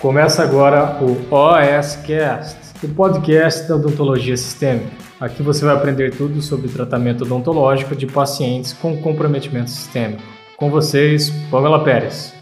Começa agora o OSCast, o podcast da odontologia sistêmica. Aqui você vai aprender tudo sobre tratamento odontológico de pacientes com comprometimento sistêmico. Com vocês, Pamela Pérez.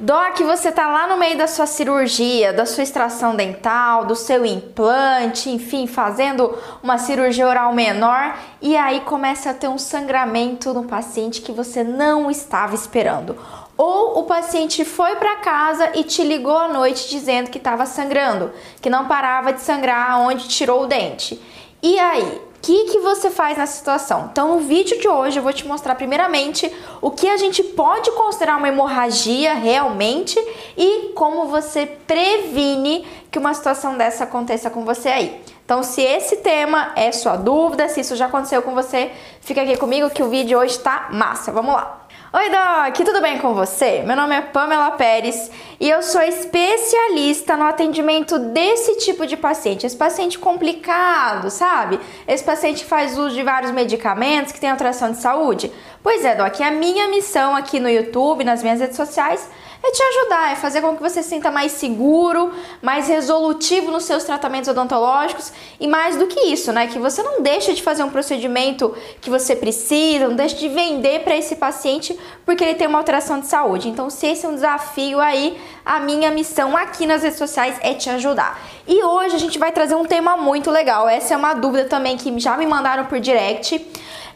Doc, você tá lá no meio da sua cirurgia, da sua extração dental, do seu implante, enfim, fazendo uma cirurgia oral menor e aí começa a ter um sangramento no paciente que você não estava esperando. Ou o paciente foi para casa e te ligou à noite dizendo que estava sangrando, que não parava de sangrar onde tirou o dente. E aí, que, que você faz nessa situação? Então, no vídeo de hoje eu vou te mostrar primeiramente o que a gente pode considerar uma hemorragia realmente e como você previne que uma situação dessa aconteça com você aí. Então, se esse tema é sua dúvida, se isso já aconteceu com você, fica aqui comigo que o vídeo hoje tá massa. Vamos lá! Oi, Doc, tudo bem com você? Meu nome é Pamela Pérez e eu sou especialista no atendimento desse tipo de paciente. Esse paciente complicado, sabe? Esse paciente faz uso de vários medicamentos, que tem alteração de saúde. Pois é, Doc, a minha missão aqui no YouTube, nas minhas redes sociais, é te ajudar, é fazer com que você se sinta mais seguro, mais resolutivo nos seus tratamentos odontológicos e mais do que isso, né? Que você não deixe de fazer um procedimento que você precisa, não deixe de vender para esse paciente porque ele tem uma alteração de saúde. Então, se esse é um desafio aí, a minha missão aqui nas redes sociais é te ajudar. E hoje a gente vai trazer um tema muito legal. Essa é uma dúvida também que já me mandaram por direct.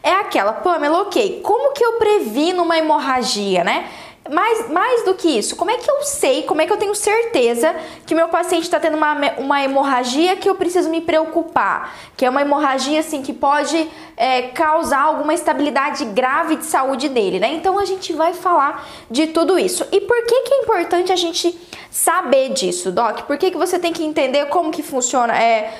É aquela, Pamela, ok, como que eu previno uma hemorragia, né? Mais, mais do que isso, como é que eu sei, como é que eu tenho certeza que meu paciente está tendo uma, uma hemorragia que eu preciso me preocupar? Que é uma hemorragia assim que pode é, causar alguma estabilidade grave de saúde dele, né? Então a gente vai falar de tudo isso. E por que, que é importante a gente saber disso, Doc? Por que, que você tem que entender como que funciona, é,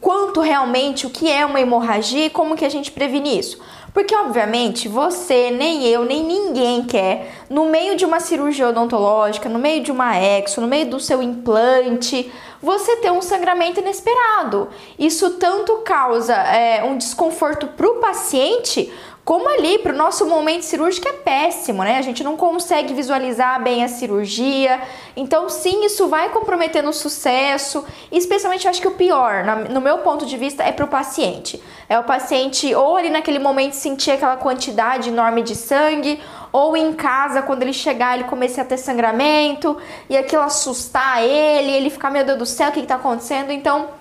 quanto realmente, o que é uma hemorragia e como que a gente previne isso? Porque, obviamente, você, nem eu, nem ninguém quer, no meio de uma cirurgia odontológica, no meio de uma exo, no meio do seu implante, você ter um sangramento inesperado. Isso tanto causa é, um desconforto para o paciente, como ali para o nosso momento cirúrgico é péssimo, né? A gente não consegue visualizar bem a cirurgia. Então, sim, isso vai comprometer no sucesso. E especialmente, eu acho que o pior, no meu ponto de vista, é para o paciente. É o paciente ou ali naquele momento sentir aquela quantidade enorme de sangue, ou em casa, quando ele chegar, ele começar a ter sangramento e aquilo assustar ele, ele ficar, meu Deus do céu, o que está acontecendo? Então,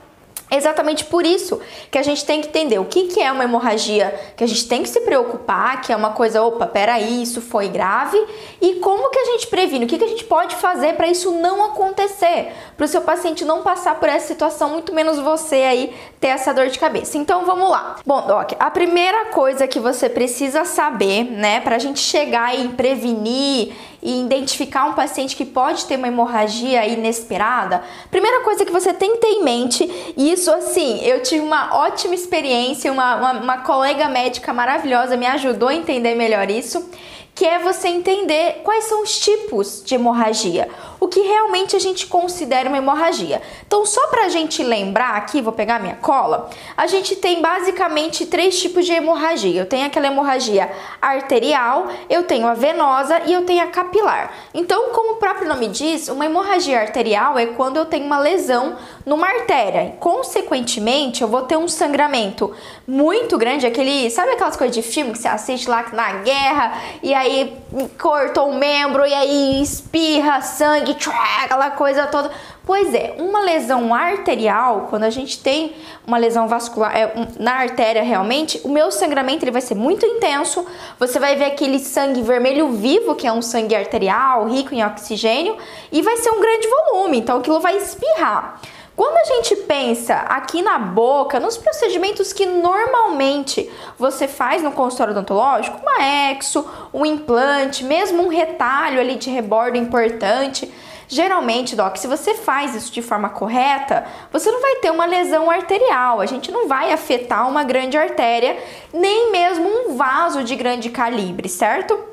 exatamente por isso que a gente tem que entender o que, que é uma hemorragia, que a gente tem que se preocupar, que é uma coisa, opa, peraí, isso foi grave, e como que a gente previne, o que, que a gente pode fazer para isso não acontecer, para o seu paciente não passar por essa situação, muito menos você aí ter essa dor de cabeça. Então vamos lá. Bom, Doc, a primeira coisa que você precisa saber, né, para a gente chegar e prevenir e identificar um paciente que pode ter uma hemorragia inesperada, primeira coisa que você tem que ter em mente, e isso assim, eu tive uma ótima experiência, uma, uma, uma colega médica maravilhosa me ajudou a entender melhor isso que é você entender quais são os tipos de hemorragia, o que realmente a gente considera uma hemorragia. Então, só para a gente lembrar aqui, vou pegar minha cola, a gente tem basicamente três tipos de hemorragia. Eu tenho aquela hemorragia arterial, eu tenho a venosa e eu tenho a capilar. Então, como o próprio nome diz, uma hemorragia arterial é quando eu tenho uma lesão numa artéria. Consequentemente, eu vou ter um sangramento muito grande, aquele, sabe aquelas coisas de filme que você assiste lá na guerra e aí aí cortou um membro e aí espirra sangue, aquela coisa toda. Pois é, uma lesão arterial, quando a gente tem uma lesão vascular é, um, na artéria realmente, o meu sangramento ele vai ser muito intenso. Você vai ver aquele sangue vermelho vivo, que é um sangue arterial, rico em oxigênio, e vai ser um grande volume, então aquilo vai espirrar. Quando a gente pensa aqui na boca, nos procedimentos que normalmente você faz no consultório odontológico, uma exo, um implante, mesmo um retalho ali de rebordo importante, Geralmente, doc, se você faz isso de forma correta, você não vai ter uma lesão arterial. A gente não vai afetar uma grande artéria, nem mesmo um vaso de grande calibre, certo?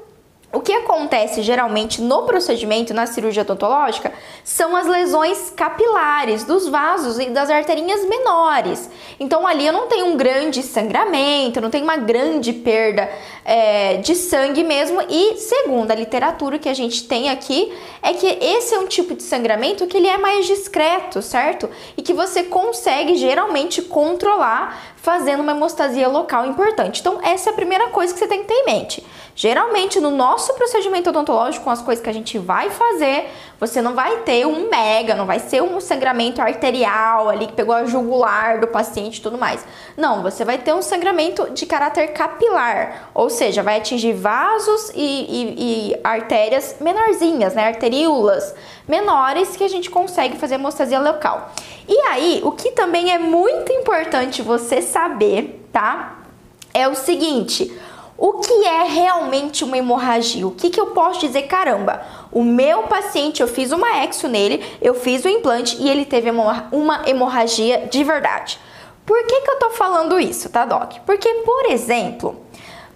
O que acontece geralmente no procedimento, na cirurgia odontológica, são as lesões capilares dos vasos e das arterinhas menores. Então ali eu não tenho um grande sangramento, não tenho uma grande perda é, de sangue mesmo. E segundo a literatura que a gente tem aqui, é que esse é um tipo de sangramento que ele é mais discreto, certo? E que você consegue geralmente controlar fazendo uma hemostasia local importante. Então essa é a primeira coisa que você tem que ter em mente. Geralmente, no nosso procedimento odontológico, com as coisas que a gente vai fazer, você não vai ter um mega, não vai ser um sangramento arterial ali que pegou a jugular do paciente e tudo mais. Não, você vai ter um sangramento de caráter capilar, ou seja, vai atingir vasos e, e, e artérias menorzinhas, né? Arteríolas menores que a gente consegue fazer hemostasia local. E aí, o que também é muito importante você saber, tá? É o seguinte o que é realmente uma hemorragia? O que, que eu posso dizer? Caramba, o meu paciente, eu fiz uma exo nele, eu fiz o implante e ele teve uma hemorragia de verdade. Por que, que eu tô falando isso, tá, Doc? Porque, por exemplo,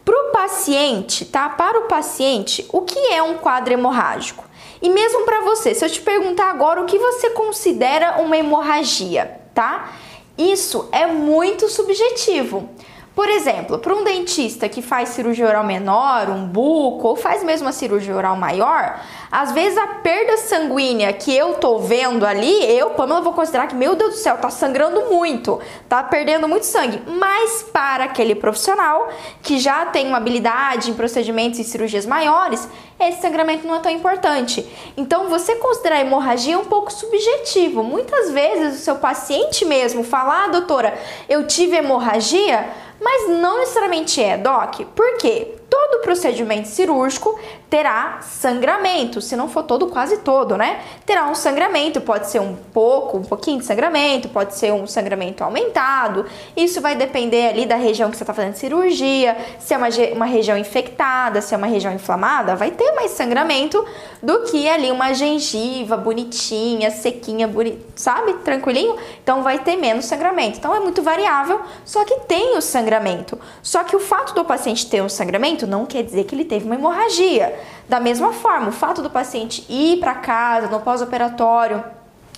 para o paciente, tá? Para o paciente, o que é um quadro hemorrágico? E mesmo para você, se eu te perguntar agora o que você considera uma hemorragia, tá? Isso é muito subjetivo. Por exemplo, para um dentista que faz cirurgia oral menor, um buco, ou faz mesmo a cirurgia oral maior, às vezes a perda sanguínea que eu tô vendo ali, eu, Pamela, vou considerar que, meu Deus do céu, tá sangrando muito, tá perdendo muito sangue. Mas para aquele profissional que já tem uma habilidade em procedimentos e cirurgias maiores, esse sangramento não é tão importante. Então, você considerar hemorragia é um pouco subjetivo. Muitas vezes o seu paciente mesmo fala, ah, doutora, eu tive hemorragia, mas não necessariamente é, Doc. Por quê? Todo procedimento cirúrgico terá sangramento, se não for todo, quase todo, né? Terá um sangramento, pode ser um pouco, um pouquinho de sangramento, pode ser um sangramento aumentado. Isso vai depender ali da região que você está fazendo cirurgia, se é uma, uma região infectada, se é uma região inflamada, vai ter mais sangramento do que ali uma gengiva bonitinha, sequinha, boni sabe? Tranquilinho? Então vai ter menos sangramento. Então é muito variável, só que tem o sangramento. Só que o fato do paciente ter um sangramento não quer dizer que ele teve uma hemorragia. Da mesma forma, o fato do paciente ir para casa no pós-operatório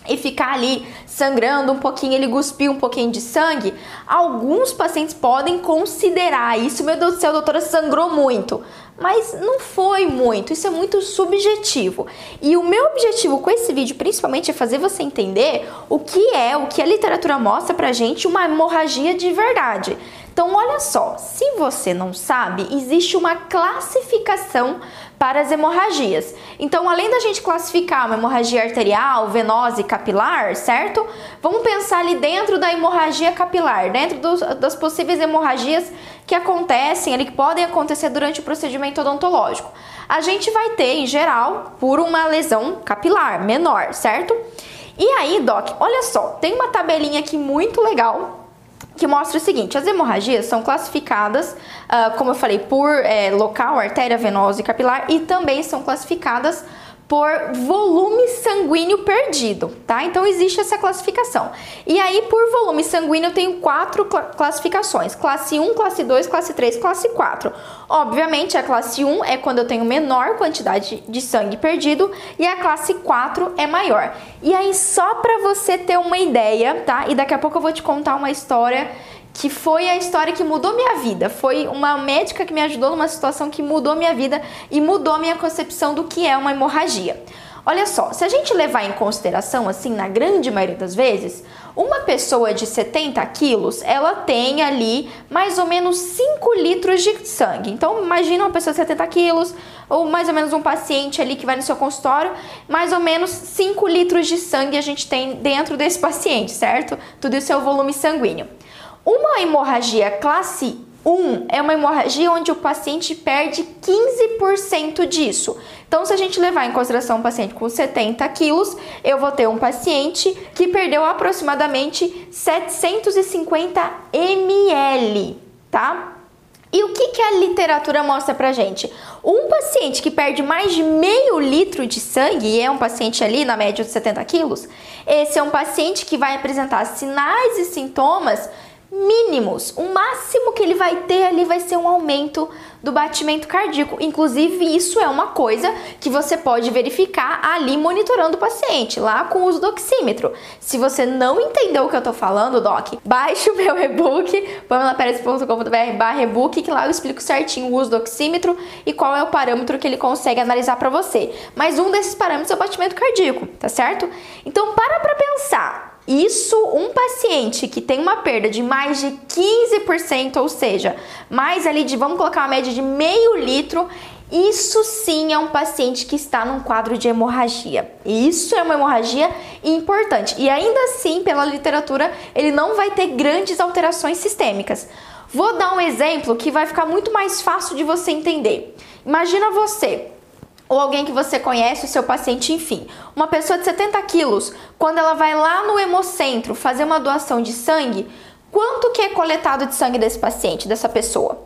e ficar ali sangrando um pouquinho, ele cuspiu um pouquinho de sangue, alguns pacientes podem considerar isso, meu Deus do céu, doutora sangrou muito. Mas não foi muito, isso é muito subjetivo. E o meu objetivo com esse vídeo, principalmente, é fazer você entender o que é, o que a literatura mostra pra gente uma hemorragia de verdade. Então, olha só, se você não sabe, existe uma classificação para as hemorragias. Então, além da gente classificar uma hemorragia arterial, venosa e capilar, certo? Vamos pensar ali dentro da hemorragia capilar, dentro dos, das possíveis hemorragias que acontecem ali, que podem acontecer durante o procedimento odontológico. A gente vai ter, em geral, por uma lesão capilar menor, certo? E aí, Doc, olha só, tem uma tabelinha aqui muito legal que mostra o seguinte: as hemorragias são classificadas, uh, como eu falei, por é, local, artéria venosa e capilar, e também são classificadas por volume sanguíneo perdido, tá? Então existe essa classificação. E aí, por volume sanguíneo, eu tenho quatro cl classificações: classe 1, classe 2, classe 3, classe 4. Obviamente, a classe 1 é quando eu tenho menor quantidade de sangue perdido e a classe 4 é maior. E aí, só para você ter uma ideia, tá? E daqui a pouco eu vou te contar uma história que foi a história que mudou minha vida. Foi uma médica que me ajudou numa situação que mudou minha vida e mudou minha concepção do que é uma hemorragia. Olha só, se a gente levar em consideração, assim, na grande maioria das vezes, uma pessoa de 70 quilos, ela tem ali mais ou menos 5 litros de sangue. Então, imagina uma pessoa de 70 quilos, ou mais ou menos um paciente ali que vai no seu consultório, mais ou menos 5 litros de sangue a gente tem dentro desse paciente, certo? Tudo isso é o volume sanguíneo. Uma hemorragia classe 1 é uma hemorragia onde o paciente perde 15% disso. Então, se a gente levar em consideração um paciente com 70 quilos, eu vou ter um paciente que perdeu aproximadamente 750 ml, tá? E o que, que a literatura mostra pra gente? Um paciente que perde mais de meio litro de sangue, e é um paciente ali na média de 70 quilos, esse é um paciente que vai apresentar sinais e sintomas mínimos. O máximo que ele vai ter ali vai ser um aumento do batimento cardíaco. Inclusive, isso é uma coisa que você pode verificar ali monitorando o paciente, lá com o uso do oxímetro. Se você não entendeu o que eu tô falando, Doc, baixe o meu e-book, pamelaperes.com.br barra e-book, que lá eu explico certinho o uso do oxímetro e qual é o parâmetro que ele consegue analisar para você. Mas um desses parâmetros é o batimento cardíaco, tá certo? Então, para pra pensar. Isso, um paciente que tem uma perda de mais de 15%, ou seja, mais ali de, vamos colocar uma média de meio litro, isso sim é um paciente que está num quadro de hemorragia. Isso é uma hemorragia importante. E ainda assim, pela literatura, ele não vai ter grandes alterações sistêmicas. Vou dar um exemplo que vai ficar muito mais fácil de você entender. Imagina você ou alguém que você conhece, o seu paciente, enfim. Uma pessoa de 70 quilos, quando ela vai lá no hemocentro fazer uma doação de sangue, quanto que é coletado de sangue desse paciente, dessa pessoa?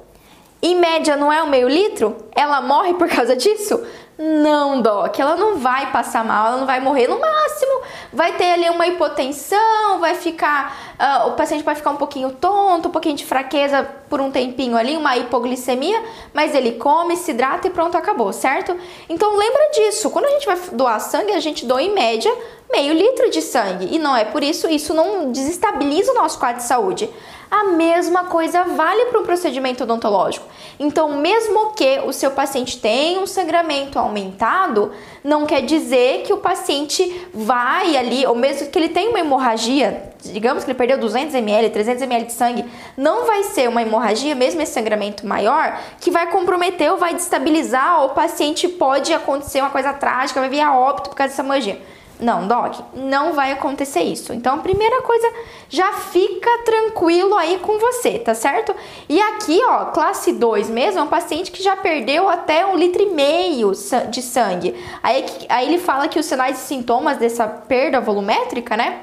Em média, não é um meio litro? Ela morre por causa disso? Não, Doc, ela não vai passar mal, ela não vai morrer. No máximo, vai ter ali uma hipotensão, vai ficar. Uh, o paciente vai ficar um pouquinho tonto, um pouquinho de fraqueza por um tempinho ali, uma hipoglicemia, mas ele come, se hidrata e pronto, acabou, certo? Então lembra disso. Quando a gente vai doar sangue, a gente doa em média meio litro de sangue. E não é por isso, isso não desestabiliza o nosso quadro de saúde. A mesma coisa vale para um procedimento odontológico. Então, mesmo que o seu paciente tenha um sangramento aumentado, não quer dizer que o paciente vai ali, ou mesmo que ele tenha uma hemorragia, digamos que ele perdeu 200 ml, 300 ml de sangue, não vai ser uma hemorragia, mesmo esse sangramento maior, que vai comprometer ou vai destabilizar, ou o paciente pode acontecer uma coisa trágica, vai vir a óbito por causa dessa hemorragia. Não, Doc, não vai acontecer isso. Então, a primeira coisa, já fica tranquilo aí com você, tá certo? E aqui, ó, classe 2 mesmo, é um paciente que já perdeu até um litro e meio de sangue. Aí, aí ele fala que os sinais e sintomas dessa perda volumétrica, né?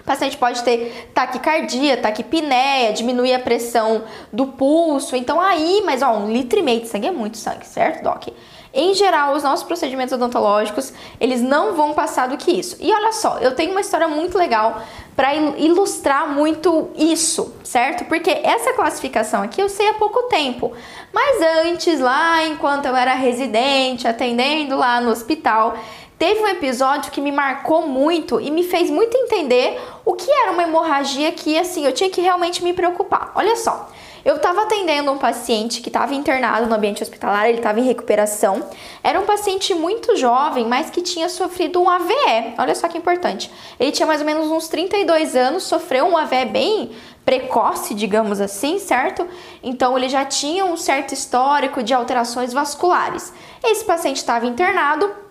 O paciente pode ter taquicardia, taquipneia, diminuir a pressão do pulso. Então, aí, mas ó, um litro e meio de sangue é muito sangue, certo, Doc? Em geral, os nossos procedimentos odontológicos, eles não vão passar do que isso. E olha só, eu tenho uma história muito legal para ilustrar muito isso, certo? Porque essa classificação aqui eu sei há pouco tempo. Mas antes, lá enquanto eu era residente, atendendo lá no hospital, teve um episódio que me marcou muito e me fez muito entender o que era uma hemorragia que assim, eu tinha que realmente me preocupar. Olha só. Eu estava atendendo um paciente que estava internado no ambiente hospitalar, ele estava em recuperação. Era um paciente muito jovem, mas que tinha sofrido um AVE. Olha só que importante. Ele tinha mais ou menos uns 32 anos, sofreu um AVE bem precoce, digamos assim, certo? Então ele já tinha um certo histórico de alterações vasculares. Esse paciente estava internado,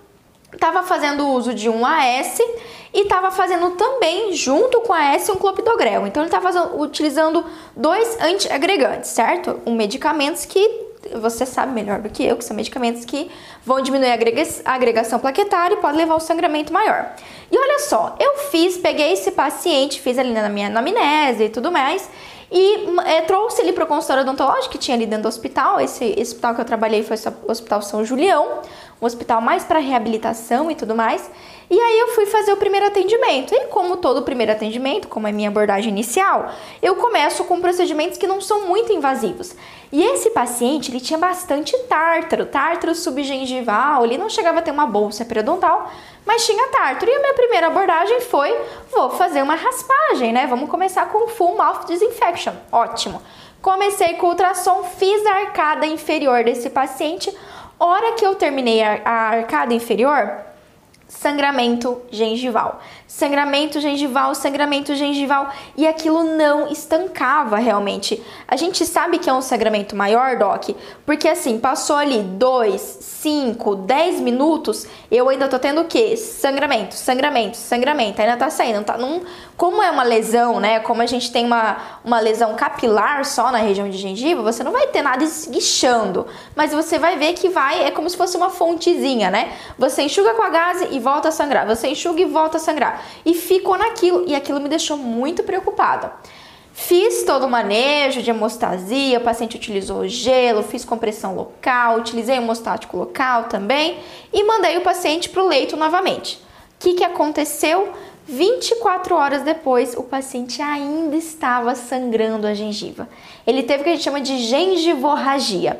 estava fazendo uso de um AS e estava fazendo também, junto com a S, um clopidogrel. Então ele estava utilizando dois antiagregantes, certo? Um medicamentos que você sabe melhor do que eu, que são medicamentos que vão diminuir a agregação plaquetária e podem levar ao sangramento maior. E olha só, eu fiz, peguei esse paciente, fiz ali na minha anamnese e tudo mais, e é, trouxe ele para o consultório odontológico que tinha ali dentro do hospital. Esse, esse hospital que eu trabalhei foi o Hospital São Julião, um hospital mais para reabilitação e tudo mais. E aí eu fui fazer o primeiro atendimento. E como todo primeiro atendimento, como é minha abordagem inicial, eu começo com procedimentos que não são muito invasivos. E esse paciente, ele tinha bastante tártaro, tártaro subgengival, ele não chegava a ter uma bolsa periodontal, mas tinha tártaro. E a minha primeira abordagem foi, vou fazer uma raspagem, né? Vamos começar com full mouth disinfection. Ótimo. Comecei com ultrassom, fiz a arcada inferior desse paciente. Hora que eu terminei a arcada inferior, sangramento gengival. Sangramento gengival, sangramento gengival e aquilo não estancava realmente. A gente sabe que é um sangramento maior, Doc, porque assim, passou ali 2, 5, 10 minutos, eu ainda tô tendo o quê? Sangramento, sangramento, sangramento, ainda tá saindo, tá num, como é uma lesão, né? Como a gente tem uma, uma lesão capilar só na região de gengiva, você não vai ter nada esguichando, mas você vai ver que vai, é como se fosse uma fontezinha, né? Você enxuga com a gaze e volta a sangrar, você enxuga e volta a sangrar. E ficou naquilo, e aquilo me deixou muito preocupada. Fiz todo o manejo de hemostasia, o paciente utilizou gelo, fiz compressão local, utilizei hemostático local também e mandei o paciente para o leito novamente. O que, que aconteceu? 24 horas depois, o paciente ainda estava sangrando a gengiva. Ele teve o que a gente chama de gengivorragia.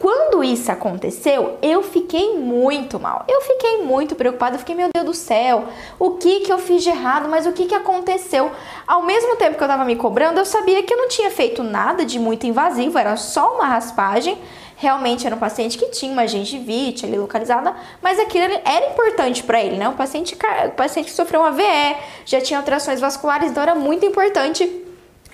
Quando isso aconteceu, eu fiquei muito mal. Eu fiquei muito preocupada. Eu fiquei, meu Deus do céu, o que que eu fiz de errado? Mas o que que aconteceu? Ao mesmo tempo que eu estava me cobrando, eu sabia que eu não tinha feito nada de muito invasivo, era só uma raspagem. Realmente era um paciente que tinha uma gengivite ali localizada, mas aquilo era importante para ele, né? O paciente, o paciente que sofreu uma VE, já tinha alterações vasculares, então era muito importante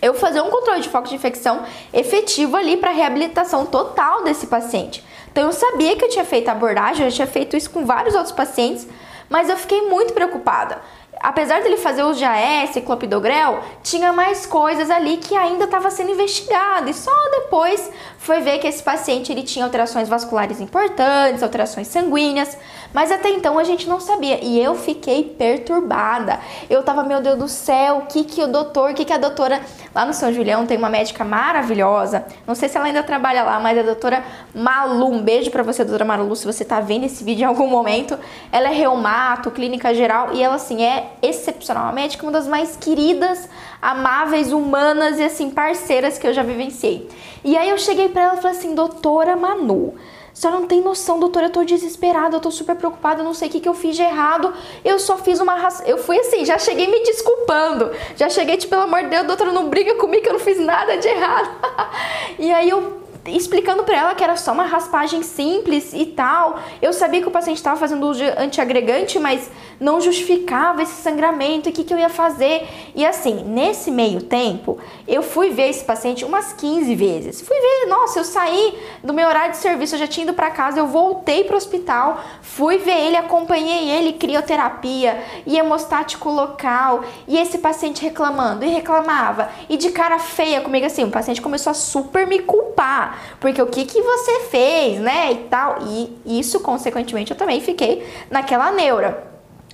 eu fazer um controle de foco de infecção efetivo ali para reabilitação total desse paciente. Então eu sabia que eu tinha feito a abordagem, eu já tinha feito isso com vários outros pacientes, mas eu fiquei muito preocupada. Apesar dele fazer uso de AS, clopidogrel, tinha mais coisas ali que ainda estava sendo investigado. E só depois foi ver que esse paciente ele tinha alterações vasculares importantes, alterações sanguíneas, mas até então a gente não sabia e eu fiquei perturbada. Eu tava, meu Deus do céu, o que que o doutor, o que que a doutora lá no São Julião tem uma médica maravilhosa, não sei se ela ainda trabalha lá, mas a doutora Malu, um beijo para você, doutora Malu, se você tá vendo esse vídeo em algum momento, ela é reumato, clínica geral e ela assim é excepcional, uma médica uma das mais queridas, amáveis, humanas e assim parceiras que eu já vivenciei. E aí eu cheguei para ela e falei assim, doutora Manu, a senhora não tem noção, doutora, eu tô desesperada, eu tô super preocupada, eu não sei o que, que eu fiz de errado. Eu só fiz uma raça. Eu fui assim, já cheguei me desculpando. Já cheguei, tipo, pelo amor de Deus, doutora, não briga comigo eu não fiz nada de errado. e aí eu explicando para ela que era só uma raspagem simples e tal. Eu sabia que o paciente estava fazendo uso de antiagregante, mas não justificava esse sangramento e o que, que eu ia fazer. E assim, nesse meio tempo, eu fui ver esse paciente umas 15 vezes. Fui ver, nossa, eu saí do meu horário de serviço, eu já tinha ido para casa, eu voltei para o hospital, fui ver ele, acompanhei ele, crioterapia e hemostático local. E esse paciente reclamando e reclamava e de cara feia comigo assim, o paciente começou a super me culpar porque o que que você fez, né, e tal. E isso, consequentemente, eu também fiquei naquela neura.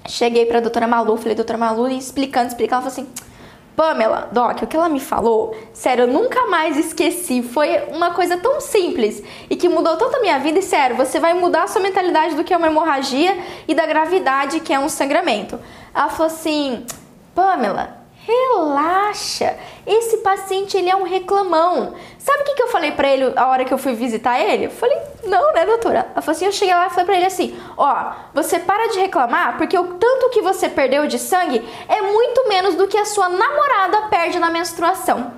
Cheguei pra doutora Malu, falei, doutora Malu, explicando, explicando, ela falou assim... Pamela, Doc, o que ela me falou, sério, eu nunca mais esqueci. Foi uma coisa tão simples e que mudou tanto a minha vida. E sério, você vai mudar a sua mentalidade do que é uma hemorragia e da gravidade que é um sangramento. Ela falou assim: Pamela, Relaxa. Esse paciente ele é um reclamão. Sabe o que, que eu falei para ele a hora que eu fui visitar ele? Eu falei, não, né, doutora? Ela falou assim, eu cheguei lá e falei pra ele assim, ó, você para de reclamar porque o tanto que você perdeu de sangue é muito menos do que a sua namorada perde na menstruação.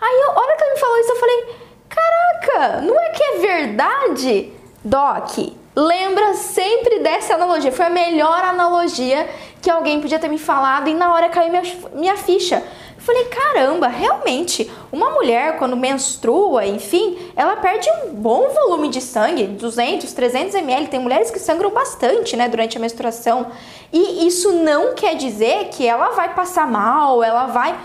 Aí, a hora que ele me falou isso, eu falei, caraca, não é que é verdade? Doc, lembra sempre dessa analogia. Foi a melhor analogia que alguém podia ter me falado e na hora caiu minha, minha ficha. Eu falei, caramba, realmente, uma mulher quando menstrua, enfim, ela perde um bom volume de sangue, 200, 300 ml. Tem mulheres que sangram bastante, né, durante a menstruação. E isso não quer dizer que ela vai passar mal, ela vai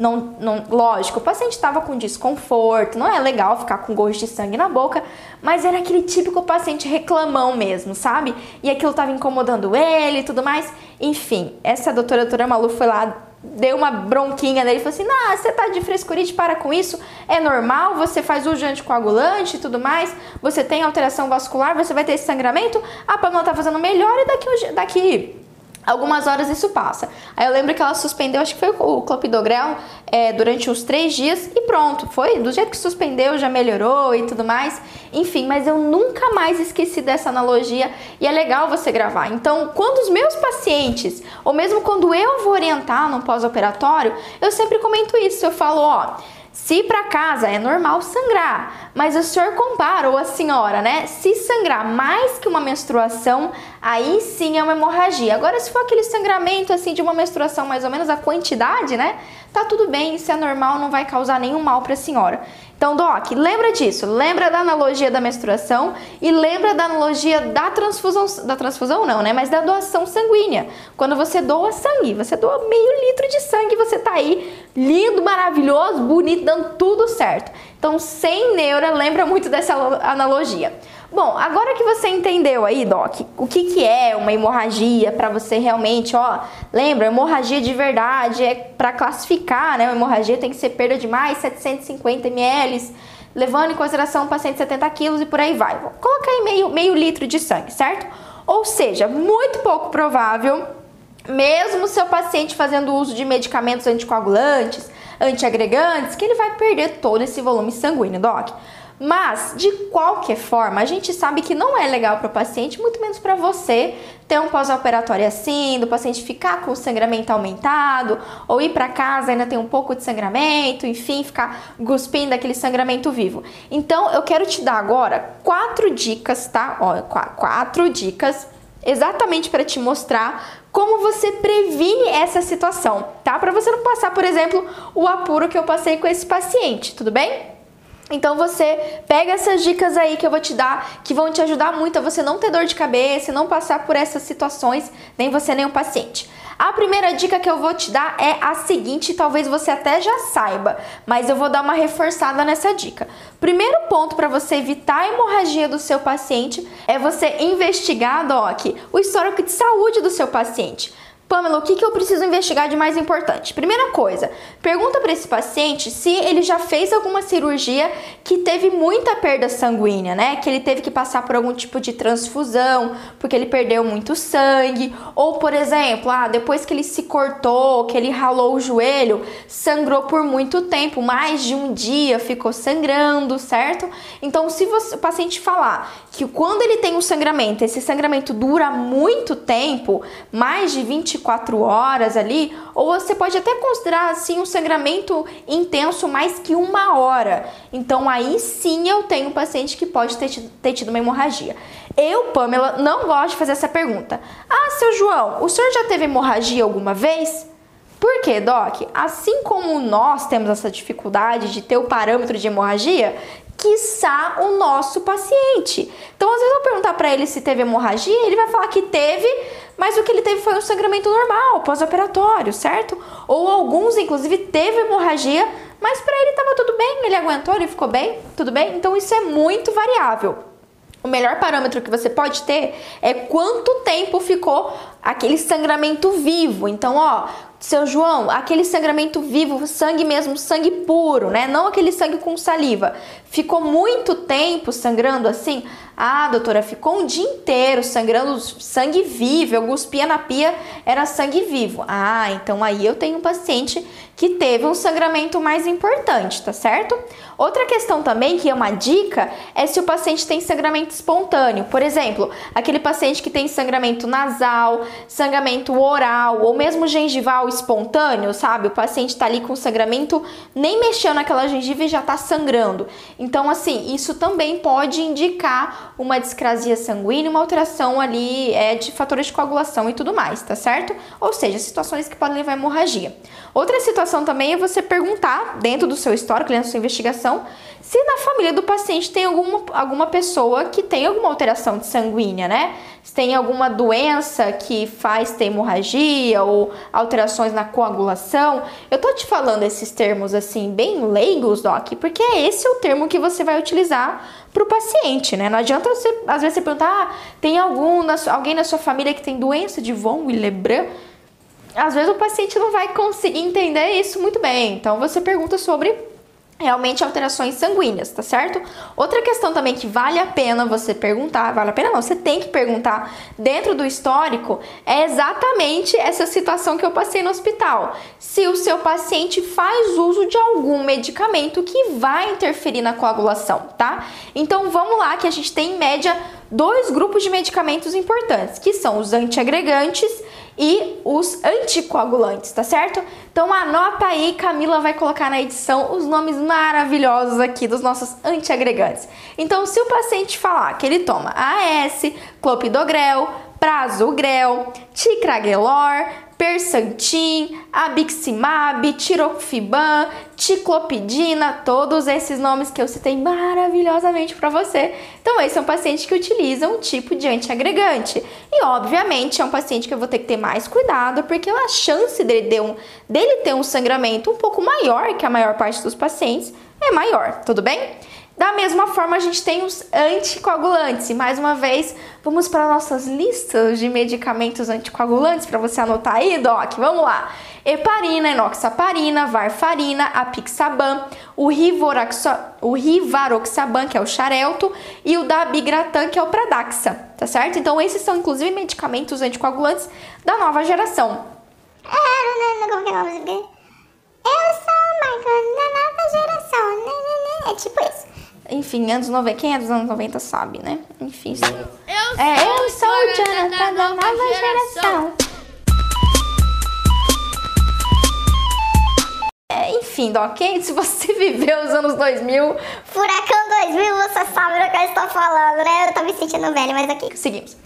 não, não, lógico, o paciente estava com desconforto, não é legal ficar com gosto de sangue na boca, mas era aquele típico paciente reclamão mesmo, sabe? E aquilo estava incomodando ele e tudo mais. Enfim, essa doutora, doutora Malu foi lá, deu uma bronquinha nele e falou assim: Nah, você tá de frescurite, para com isso, é normal, você faz uso de anticoagulante e tudo mais, você tem alteração vascular, você vai ter esse sangramento, a Pamela tá fazendo melhor e daqui, daqui Algumas horas isso passa. Aí eu lembro que ela suspendeu, acho que foi o clopidogrel, é, durante uns três dias e pronto. Foi do jeito que suspendeu, já melhorou e tudo mais. Enfim, mas eu nunca mais esqueci dessa analogia e é legal você gravar. Então, quando os meus pacientes, ou mesmo quando eu vou orientar no pós-operatório, eu sempre comento isso. Eu falo, ó. Se para casa é normal sangrar, mas o senhor compara, ou a senhora, né? Se sangrar mais que uma menstruação, aí sim é uma hemorragia. Agora, se for aquele sangramento assim de uma menstruação, mais ou menos a quantidade, né? Tá tudo bem, isso é normal, não vai causar nenhum mal para a senhora. Então, Doc, lembra disso, lembra da analogia da menstruação e lembra da analogia da transfusão, da transfusão não, né? Mas da doação sanguínea. Quando você doa sangue, você doa meio litro de sangue, você tá aí lindo, maravilhoso, bonito, dando tudo certo. Então, sem neura, lembra muito dessa analogia. Bom, agora que você entendeu aí, Doc, o que, que é uma hemorragia para você realmente, ó, lembra, hemorragia de verdade é para classificar, né? Uma hemorragia tem que ser perda de mais 750 ml, levando em consideração um paciente de 70 quilos e por aí vai. Vou colocar aí meio, meio litro de sangue, certo? Ou seja, muito pouco provável mesmo seu paciente fazendo uso de medicamentos anticoagulantes, antiagregantes, que ele vai perder todo esse volume sanguíneo, doc. Mas, de qualquer forma, a gente sabe que não é legal para o paciente, muito menos para você, ter um pós-operatório assim, do paciente ficar com o sangramento aumentado, ou ir para casa ainda tem um pouco de sangramento, enfim, ficar cuspindo aquele sangramento vivo. Então, eu quero te dar agora quatro dicas, tá? Ó, quatro dicas exatamente para te mostrar como você previne essa situação, tá? Para você não passar, por exemplo, o apuro que eu passei com esse paciente, tudo bem? Então você pega essas dicas aí que eu vou te dar, que vão te ajudar muito a você não ter dor de cabeça, não passar por essas situações, nem você nem o paciente. A primeira dica que eu vou te dar é a seguinte, talvez você até já saiba, mas eu vou dar uma reforçada nessa dica. Primeiro ponto para você evitar a hemorragia do seu paciente é você investigar, Doc, o histórico de saúde do seu paciente. Pamela, o que, que eu preciso investigar de mais importante? Primeira coisa, pergunta para esse paciente se ele já fez alguma cirurgia que teve muita perda sanguínea, né? Que ele teve que passar por algum tipo de transfusão, porque ele perdeu muito sangue, ou por exemplo, ah, depois que ele se cortou, que ele ralou o joelho, sangrou por muito tempo, mais de um dia ficou sangrando, certo? Então, se você, o paciente falar que quando ele tem um sangramento, esse sangramento dura muito tempo, mais de 24 24 horas ali, ou você pode até considerar assim um sangramento intenso mais que uma hora. Então aí sim eu tenho um paciente que pode ter tido, ter tido uma hemorragia. Eu, Pamela, não gosto de fazer essa pergunta. Ah, seu João, o senhor já teve hemorragia alguma vez? Por quê, Doc? Assim como nós temos essa dificuldade de ter o parâmetro de hemorragia, quiçá o nosso paciente. Então, às vezes eu perguntar para ele se teve hemorragia, ele vai falar que teve, mas o que ele teve foi um sangramento normal, pós-operatório, certo? Ou alguns, inclusive, teve hemorragia, mas para ele estava tudo bem, ele aguentou, ele ficou bem, tudo bem? Então isso é muito variável. O melhor parâmetro que você pode ter é quanto tempo ficou aquele sangramento vivo. Então, ó, seu João, aquele sangramento vivo, sangue mesmo, sangue puro, né? Não aquele sangue com saliva. Ficou muito tempo sangrando assim? Ah, doutora, ficou um dia inteiro sangrando sangue vivo. Eu cuspia na pia, era sangue vivo. Ah, então aí eu tenho um paciente que teve um sangramento mais importante, tá certo? Outra questão também, que é uma dica, é se o paciente tem sangramento espontâneo. Por exemplo, aquele paciente que tem sangramento nasal, sangramento oral ou mesmo gengival espontâneo, sabe? O paciente tá ali com sangramento, nem mexeu naquela gengiva e já tá sangrando. Então, assim, isso também pode indicar uma discrasia sanguínea, uma alteração ali é, de fatores de coagulação e tudo mais, tá certo? Ou seja, situações que podem levar a hemorragia. Outra situação também é você perguntar, dentro do seu histórico, dentro da sua investigação, se na família do paciente tem alguma, alguma pessoa que tem alguma alteração de sanguínea, né? Se tem alguma doença que faz ter hemorragia ou alterações na coagulação. Eu tô te falando esses termos assim, bem leigos, Doc, porque é esse o termo que você vai utilizar para o paciente, né? Não adianta você, às vezes, você perguntar, ah, tem algum na, alguém na sua família que tem doença de von Willebrand? às vezes o paciente não vai conseguir entender isso muito bem. Então você pergunta sobre realmente alterações sanguíneas, tá certo? Outra questão também que vale a pena você perguntar, vale a pena não, você tem que perguntar dentro do histórico é exatamente essa situação que eu passei no hospital. Se o seu paciente faz uso de algum medicamento que vai interferir na coagulação, tá? Então vamos lá que a gente tem em média dois grupos de medicamentos importantes, que são os antiagregantes e os anticoagulantes, tá certo? Então anota aí, Camila vai colocar na edição os nomes maravilhosos aqui dos nossos antiagregantes. Então, se o paciente falar que ele toma AS, clopidogrel, prasugrel, ticagrelor, Persantin, Abiximab, Tirofiban, Ticlopidina, todos esses nomes que eu citei maravilhosamente para você. Então, esse é um paciente que utiliza um tipo de antiagregante. E, obviamente, é um paciente que eu vou ter que ter mais cuidado, porque a chance dele ter um, dele ter um sangramento um pouco maior que a maior parte dos pacientes é maior, tudo bem? Da mesma forma, a gente tem os anticoagulantes. E mais uma vez, vamos para nossas listas de medicamentos anticoagulantes para você anotar aí, Doc. Vamos lá. heparina, enoxaparina, varfarina, apixaban, o, o rivaroxaban, que é o xarelto, e o dabigratan, que é o pradaxa, tá certo? Então esses são inclusive medicamentos anticoagulantes da nova geração. É, que é? Eu sou Michael da nova geração, né, né, né? é tipo isso. Enfim, anos 90, quem é dos anos 90 sabe, né? Enfim. Eu é, eu sou o Jonathan da nova geração. É, enfim, ok? Se você viveu os anos 2000... Furacão 2000, você sabe do que eu estou falando, né? Eu tô me sentindo velho, mas aqui... Seguimos.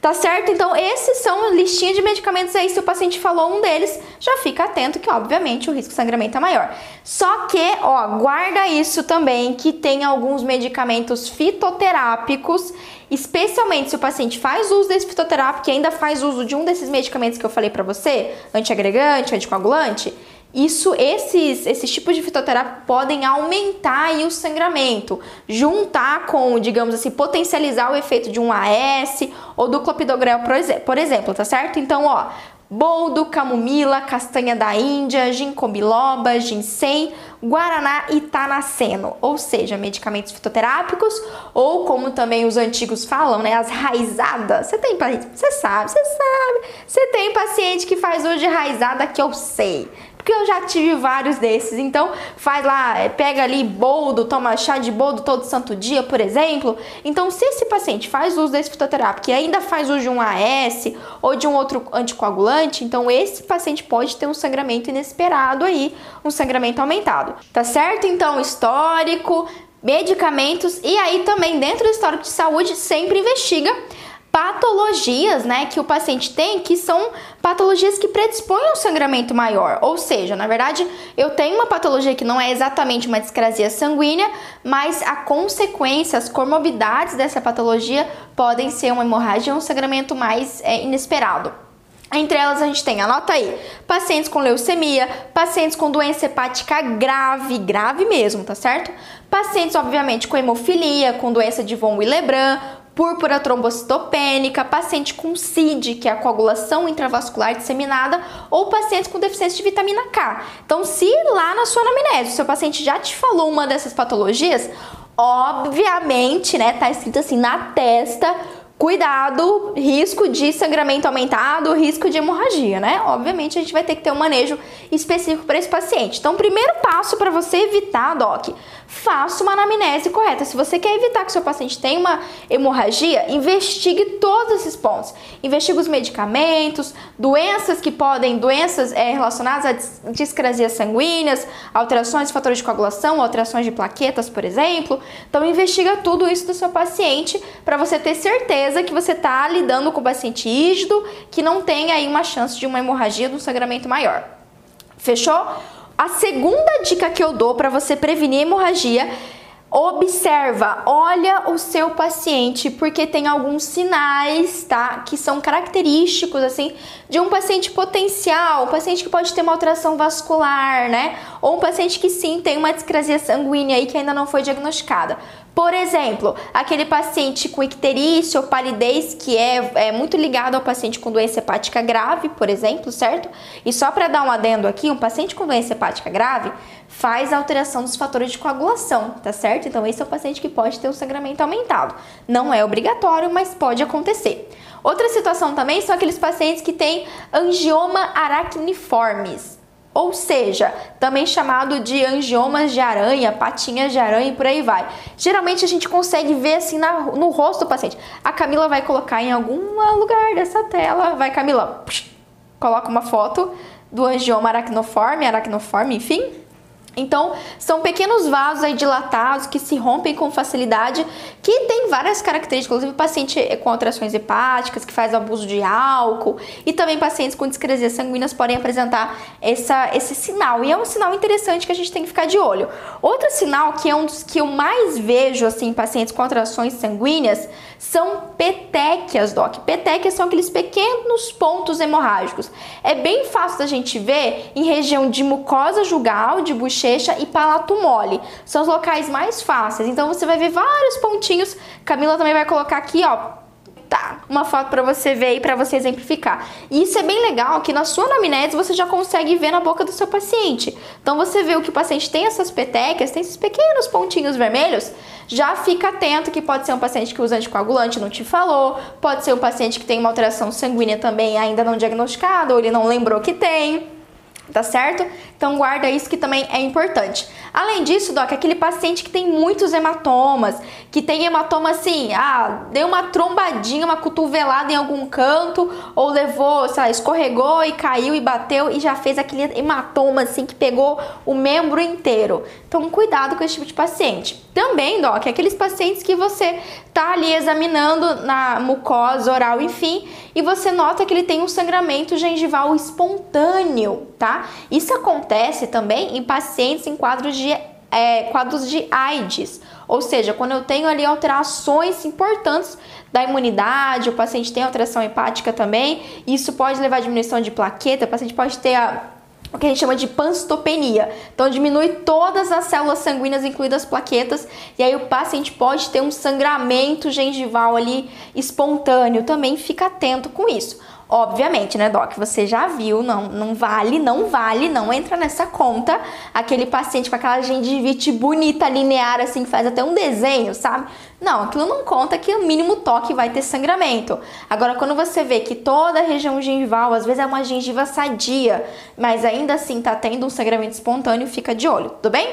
Tá certo? Então, esses são listinha de medicamentos aí. Se o paciente falou um deles, já fica atento que, obviamente, o risco de sangramento é maior. Só que, ó, guarda isso também, que tem alguns medicamentos fitoterápicos, especialmente se o paciente faz uso desse fitoterápico e ainda faz uso de um desses medicamentos que eu falei para você, antiagregante, anticoagulante, isso, esses, esses tipos de fitoterapia podem aumentar o sangramento, juntar com, digamos assim, potencializar o efeito de um AS ou do clopidogrel, por exemplo, tá certo? Então, ó, boldo, camomila, castanha da Índia, ginkgo biloba, ginseng, guaraná e tanaceno, ou seja, medicamentos fitoterápicos ou como também os antigos falam, né, as raizadas. Você tem paciente, você sabe, você sabe. Você tem paciente que faz de raizada que eu sei porque eu já tive vários desses. Então, faz lá, é, pega ali boldo, toma chá de boldo todo santo dia, por exemplo. Então, se esse paciente faz uso desse fitoterápico e ainda faz uso de um AS ou de um outro anticoagulante, então esse paciente pode ter um sangramento inesperado aí, um sangramento aumentado. Tá certo? Então, histórico, medicamentos e aí também dentro do histórico de saúde sempre investiga patologias, né, que o paciente tem, que são patologias que predispõem ao sangramento maior. Ou seja, na verdade, eu tenho uma patologia que não é exatamente uma discrasia sanguínea, mas a consequência, as comorbidades dessa patologia podem ser uma hemorragia ou um sangramento mais é, inesperado. Entre elas a gente tem, anota aí, pacientes com leucemia, pacientes com doença hepática grave, grave mesmo, tá certo? Pacientes, obviamente, com hemofilia, com doença de von Willebrand, púrpura trombocitopênica, paciente com CID, que é a coagulação intravascular disseminada, ou pacientes com deficiência de vitamina K. Então, se lá na sua anamnese o seu paciente já te falou uma dessas patologias, obviamente, né, tá escrito assim na testa, Cuidado, risco de sangramento aumentado, risco de hemorragia, né? Obviamente a gente vai ter que ter um manejo específico para esse paciente. Então, primeiro passo para você evitar, doc, faça uma anamnese correta. Se você quer evitar que seu paciente tenha uma hemorragia, investigue todos esses pontos. Investigue os medicamentos, doenças que podem, doenças é, relacionadas a discrasias sanguíneas, alterações de fatores de coagulação, alterações de plaquetas, por exemplo. Então, investiga tudo isso do seu paciente para você ter certeza que você está lidando com o paciente rígido, que não tem aí uma chance de uma hemorragia, de um sangramento maior. Fechou? A segunda dica que eu dou para você prevenir hemorragia Observa, olha o seu paciente, porque tem alguns sinais, tá? Que são característicos, assim, de um paciente potencial, um paciente que pode ter uma alteração vascular, né? Ou um paciente que sim tem uma discrasia sanguínea aí que ainda não foi diagnosticada. Por exemplo, aquele paciente com icterícia ou palidez que é, é muito ligado ao paciente com doença hepática grave, por exemplo, certo? E só para dar um adendo aqui, um paciente com doença hepática grave faz alteração dos fatores de coagulação, tá certo? Então esse é o paciente que pode ter um sangramento aumentado. Não é obrigatório, mas pode acontecer. Outra situação também são aqueles pacientes que têm angioma aracniformes ou seja, também chamado de angiomas de aranha, patinhas de aranha e por aí vai. Geralmente a gente consegue ver assim na, no rosto do paciente. A Camila vai colocar em algum lugar dessa tela, vai Camila, psh, coloca uma foto do angioma aracnoforme, aracnoforme, enfim, então, são pequenos vasos aí dilatados que se rompem com facilidade, que tem várias características, inclusive paciente com alterações hepáticas, que faz abuso de álcool, e também pacientes com discresias sanguíneas podem apresentar essa, esse sinal. E é um sinal interessante que a gente tem que ficar de olho. Outro sinal que é um dos que eu mais vejo assim, em pacientes com alterações sanguíneas são petequias, doc. Petequias são aqueles pequenos pontos hemorrágicos. É bem fácil da gente ver em região de mucosa jugal, de bochecha e palato mole. São os locais mais fáceis. Então você vai ver vários pontinhos. Camila também vai colocar aqui, ó. Tá, uma foto para você ver e para você exemplificar. E isso é bem legal que na sua anamnese você já consegue ver na boca do seu paciente. Então você vê o que o paciente tem essas petecas, tem esses pequenos pontinhos vermelhos, já fica atento que pode ser um paciente que usa anticoagulante, não te falou, pode ser um paciente que tem uma alteração sanguínea também ainda não diagnosticada, ou ele não lembrou que tem tá certo? Então guarda isso que também é importante. Além disso, Doc, aquele paciente que tem muitos hematomas, que tem hematoma assim, ah, deu uma trombadinha, uma cotovelada em algum canto, ou levou, sei lá, escorregou e caiu e bateu e já fez aquele hematoma assim que pegou o membro inteiro. Então cuidado com esse tipo de paciente. Também, Doc, aqueles pacientes que você tá ali examinando na mucosa oral, enfim, e você nota que ele tem um sangramento gengival espontâneo, tá? Isso acontece também em pacientes em quadros de, é, quadros de AIDS, ou seja, quando eu tenho ali alterações importantes da imunidade, o paciente tem alteração hepática também, isso pode levar a diminuição de plaqueta, o paciente pode ter a o que a gente chama de panstopenia. Então diminui todas as células sanguíneas, incluídas as plaquetas, e aí o paciente pode ter um sangramento gengival ali espontâneo. Também fica atento com isso. Obviamente, né, Doc? Você já viu, não, não vale, não vale, não entra nessa conta aquele paciente com aquela gengivite bonita, linear, assim, que faz até um desenho, sabe? Não, aquilo não conta que o mínimo toque vai ter sangramento. Agora, quando você vê que toda a região gengival, às vezes é uma gengiva sadia, mas ainda assim tá tendo um sangramento espontâneo, fica de olho, tudo bem?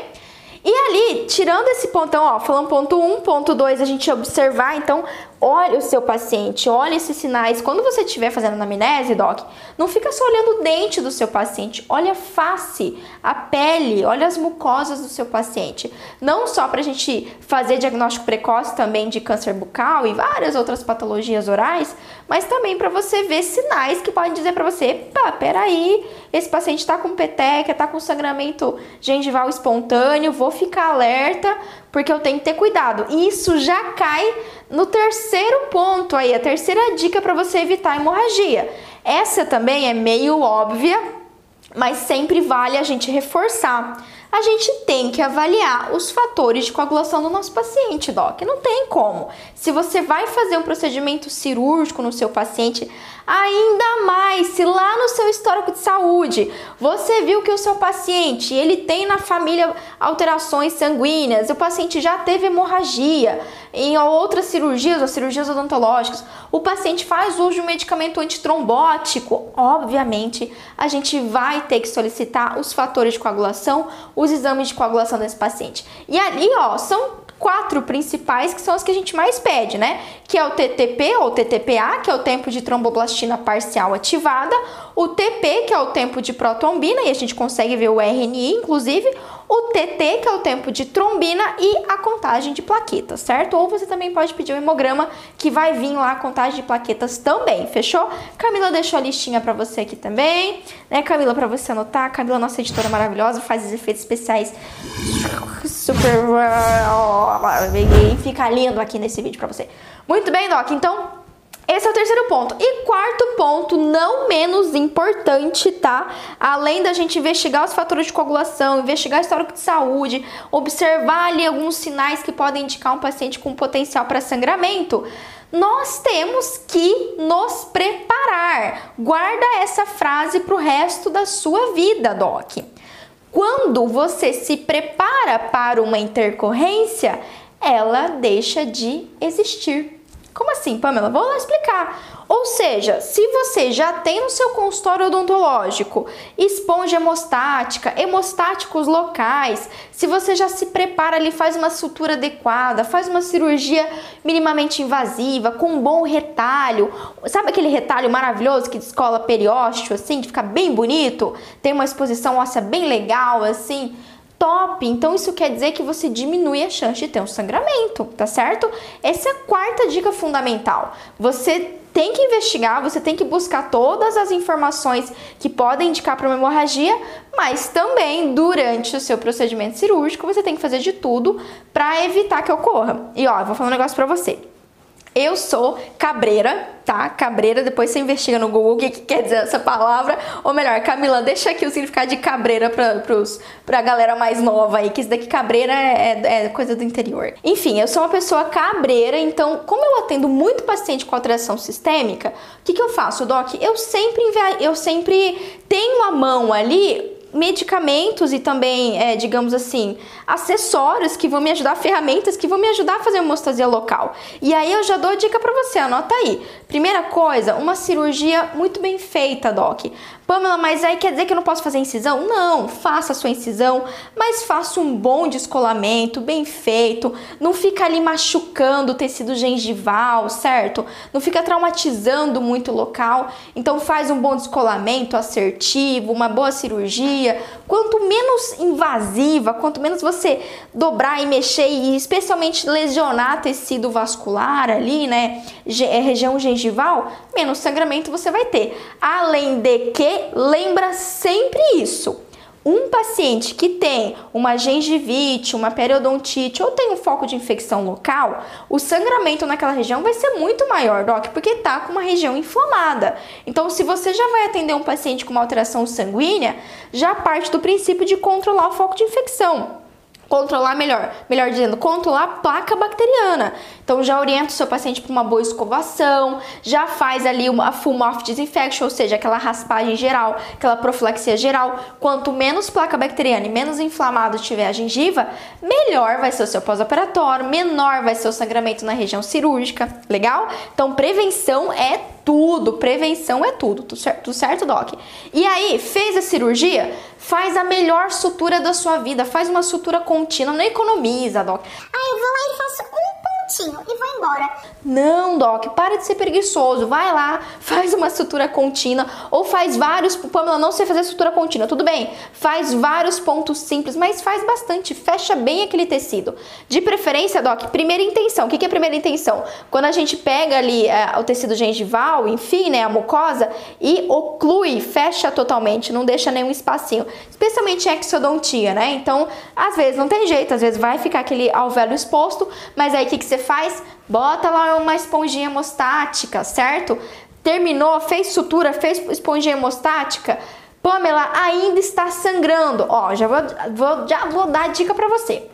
E ali, tirando esse pontão, ó, falando ponto 1, um, ponto 2, a gente observar, então, olha o seu paciente, olha esses sinais. Quando você estiver fazendo anamnese, doc, não fica só olhando o dente do seu paciente, olha a face, a pele, olha as mucosas do seu paciente. Não só para a gente fazer diagnóstico precoce também de câncer bucal e várias outras patologias orais, mas também para você ver sinais que podem dizer para você, pá, peraí, esse paciente está com peteca, está com sangramento gengival espontâneo, vou ficar alerta porque eu tenho que ter cuidado. Isso já cai no terceiro ponto aí, a terceira dica para você evitar a hemorragia. Essa também é meio óbvia, mas sempre vale a gente reforçar a gente tem que avaliar os fatores de coagulação do nosso paciente, doc. Não tem como. Se você vai fazer um procedimento cirúrgico no seu paciente, ainda mais se lá no seu histórico de saúde você viu que o seu paciente ele tem na família alterações sanguíneas, o paciente já teve hemorragia em outras cirurgias ou cirurgias odontológicas, o paciente faz uso de um medicamento antitrombótico, obviamente a gente vai ter que solicitar os fatores de coagulação, os exames de coagulação desse paciente. E ali, ó, são quatro principais que são as que a gente mais pede, né? Que é o TTP ou TTPA, que é o tempo de tromboblastina parcial ativada, o TP, que é o tempo de protombina, e a gente consegue ver o RNI, inclusive, o TT, que é o tempo de trombina, e a contagem de plaquetas, certo? Ou você também pode pedir o um hemograma, que vai vir lá a contagem de plaquetas também, fechou? Camila deixou a listinha para você aqui também, né, Camila, para você anotar. Camila, nossa editora maravilhosa, faz os efeitos especiais super. E fica lindo aqui nesse vídeo para você. Muito bem, Doc, então esse é o terceiro ponto. E quarto ponto, não menos importante, tá? Além da gente investigar os fatores de coagulação, investigar histórico de saúde, observar ali alguns sinais que podem indicar um paciente com potencial para sangramento, nós temos que nos preparar. Guarda essa frase para o resto da sua vida, Doc. Quando você se prepara para uma intercorrência, ela deixa de existir. Como assim, Pamela? Vou lá explicar. Ou seja, se você já tem no seu consultório odontológico esponja hemostática, hemostáticos locais, se você já se prepara ali, faz uma sutura adequada, faz uma cirurgia minimamente invasiva, com um bom retalho, sabe aquele retalho maravilhoso que descola periósteo, assim, que fica bem bonito, tem uma exposição óssea bem legal, assim top. Então isso quer dizer que você diminui a chance de ter um sangramento, tá certo? Essa é a quarta dica fundamental. Você tem que investigar, você tem que buscar todas as informações que podem indicar para uma hemorragia, mas também durante o seu procedimento cirúrgico você tem que fazer de tudo para evitar que ocorra. E ó, eu vou falar um negócio para você. Eu sou cabreira, tá? Cabreira, depois você investiga no Google o que, que quer dizer essa palavra. Ou melhor, Camila, deixa aqui o significado de cabreira pra, pros, pra galera mais nova aí, que isso daqui cabreira é, é, é coisa do interior. Enfim, eu sou uma pessoa cabreira, então, como eu atendo muito paciente com alteração sistêmica, o que, que eu faço, Doc? Eu sempre, eu sempre tenho a mão ali medicamentos e também, é, digamos assim, acessórios que vão me ajudar, ferramentas que vão me ajudar a fazer hemostasia local. E aí eu já dou dica para você, anota aí. Primeira coisa, uma cirurgia muito bem feita, Doc. Pamela, mas aí quer dizer que eu não posso fazer incisão? Não, faça a sua incisão, mas faça um bom descolamento, bem feito. Não fica ali machucando o tecido gengival, certo? Não fica traumatizando muito o local. Então faz um bom descolamento assertivo, uma boa cirurgia. Quanto menos invasiva, quanto menos você dobrar e mexer e especialmente lesionar tecido vascular ali, né, é, região gengival, menos sangramento você vai ter. Além de que, lembra sempre isso. Um paciente que tem uma gengivite, uma periodontite ou tem um foco de infecção local, o sangramento naquela região vai ser muito maior, doc, porque tá com uma região inflamada. Então, se você já vai atender um paciente com uma alteração sanguínea, já parte do princípio de controlar o foco de infecção controlar melhor, melhor dizendo, controlar a placa bacteriana. Então já orienta o seu paciente para uma boa escovação, já faz ali uma full mouth disinfection, ou seja, aquela raspagem geral, aquela profilaxia geral. Quanto menos placa bacteriana e menos inflamado tiver a gengiva, melhor vai ser o seu pós-operatório, menor vai ser o sangramento na região cirúrgica, legal? Então prevenção é tudo, prevenção é tudo, tudo certo, tudo certo, Doc? E aí, fez a cirurgia? Faz a melhor sutura da sua vida, faz uma sutura contínua, não economiza, Doc. Aí eu vou lá e faço e vou embora. Não, Doc, para de ser preguiçoso. Vai lá, faz uma sutura contínua ou faz vários. Pamela, não sei fazer sutura contínua, tudo bem. Faz vários pontos simples, mas faz bastante. Fecha bem aquele tecido. De preferência, Doc, primeira intenção. O que é primeira intenção? Quando a gente pega ali é, o tecido gengival, enfim, né, a mucosa, e oclui, fecha totalmente, não deixa nenhum espacinho. Especialmente em exodontia, né? Então, às vezes não tem jeito, às vezes vai ficar aquele alvéolo exposto, mas aí o que, que você faz? Bota lá uma esponjinha hemostática, certo? Terminou, fez sutura, fez esponjinha hemostática. Pamela ainda está sangrando. Ó, já vou, vou já vou dar dica para você.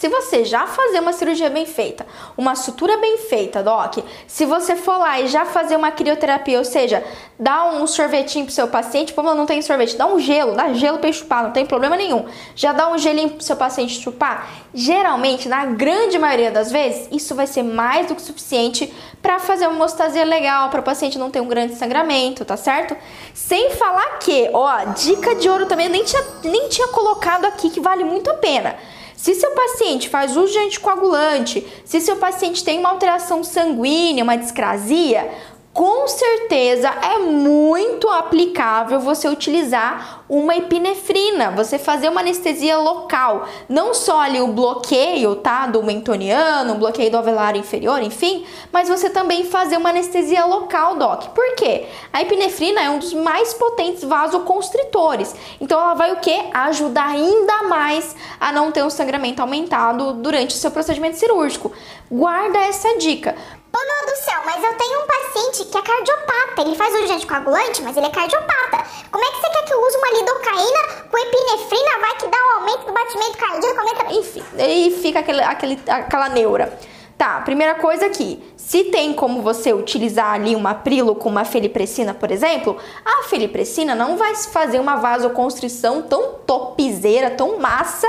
Se você já fazer uma cirurgia bem feita, uma sutura bem feita, Doc, se você for lá e já fazer uma crioterapia, ou seja, dá um sorvetinho pro seu paciente, como não tem sorvete, dá um gelo, dá gelo para chupar, não tem problema nenhum. Já dá um gelinho pro seu paciente chupar. Geralmente, na grande maioria das vezes, isso vai ser mais do que suficiente para fazer uma hemostasia legal, para o paciente não ter um grande sangramento, tá certo? Sem falar que, ó, dica de ouro também, eu nem tinha, nem tinha colocado aqui que vale muito a pena. Se seu paciente faz uso de anticoagulante, se seu paciente tem uma alteração sanguínea, uma discrasia, com certeza é muito aplicável você utilizar uma epinefrina, você fazer uma anestesia local, não só ali o bloqueio, tá, do mentoniano, o bloqueio do alveolário inferior, enfim, mas você também fazer uma anestesia local, doc. Por quê? A epinefrina é um dos mais potentes vasoconstritores. Então ela vai o quê? Ajudar ainda mais a não ter um sangramento aumentado durante o seu procedimento cirúrgico. Guarda essa dica. Meu do céu, mas eu tenho um paciente que é cardiopata. Ele faz uso de anticoagulante, mas ele é cardiopata. Como é que você quer que eu use uma lidocaína com epinefrina? Vai que dá um aumento do batimento cardíaco, aumenta... Enfim, aí fica aquele, aquele, aquela neura. Tá, primeira coisa aqui, se tem como você utilizar ali uma prilo com uma felipressina, por exemplo, a felipressina não vai fazer uma vasoconstrição tão topzeira, tão massa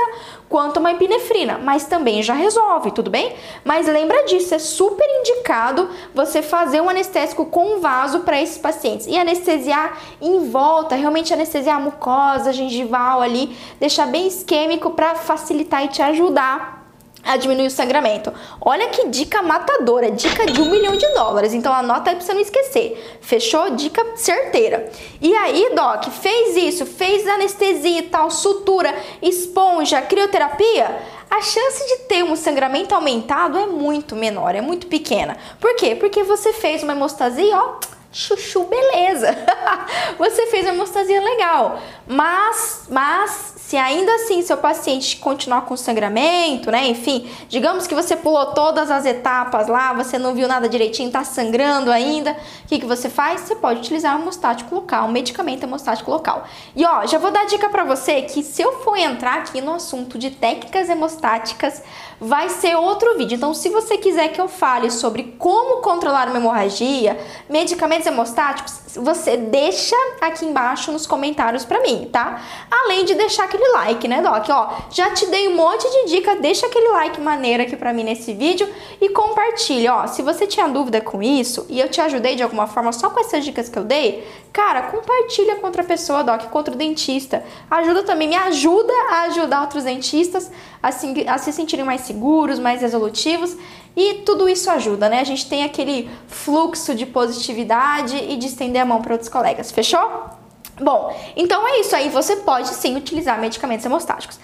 quanto uma epinefrina, mas também já resolve, tudo bem? Mas lembra disso, é super indicado você fazer um anestésico com vaso para esses pacientes e anestesiar em volta, realmente anestesiar a mucosa gengival ali, deixar bem isquêmico para facilitar e te ajudar a diminuir o sangramento. Olha que dica matadora, dica de um milhão de dólares. Então anota aí pra você não esquecer. Fechou? Dica certeira. E aí, Doc, fez isso, fez anestesia e tal, sutura, esponja, crioterapia? A chance de ter um sangramento aumentado é muito menor, é muito pequena. Por quê? Porque você fez uma hemostasia, ó, chuchu, beleza. você fez uma hemostasia legal. Mas, mas Se ainda assim seu paciente continuar com sangramento, né? Enfim, digamos que você pulou todas as etapas lá, você não viu nada direitinho, tá sangrando ainda, o que, que você faz? Você pode utilizar um hemostático local, um medicamento hemostático local. E ó, já vou dar dica para você que se eu for entrar aqui no assunto de técnicas hemostáticas, vai ser outro vídeo. Então, se você quiser que eu fale sobre como controlar uma hemorragia, medicamentos hemostáticos, você deixa aqui embaixo nos comentários para mim, tá? Além de deixar aquele like, né, Doc? Ó, já te dei um monte de dica, deixa aquele like maneiro aqui para mim nesse vídeo e compartilha, ó. Se você tinha dúvida com isso e eu te ajudei de alguma forma só com essas dicas que eu dei, cara, compartilha com outra pessoa, Doc, com outro dentista. Ajuda também, me ajuda a ajudar outros dentistas a se, a se sentirem mais seguros, mais resolutivos e tudo isso ajuda, né? A gente tem aquele fluxo de positividade e de estender a mão para outros colegas, fechou? Bom, então é isso aí, você pode sim utilizar medicamentos hemostáticos.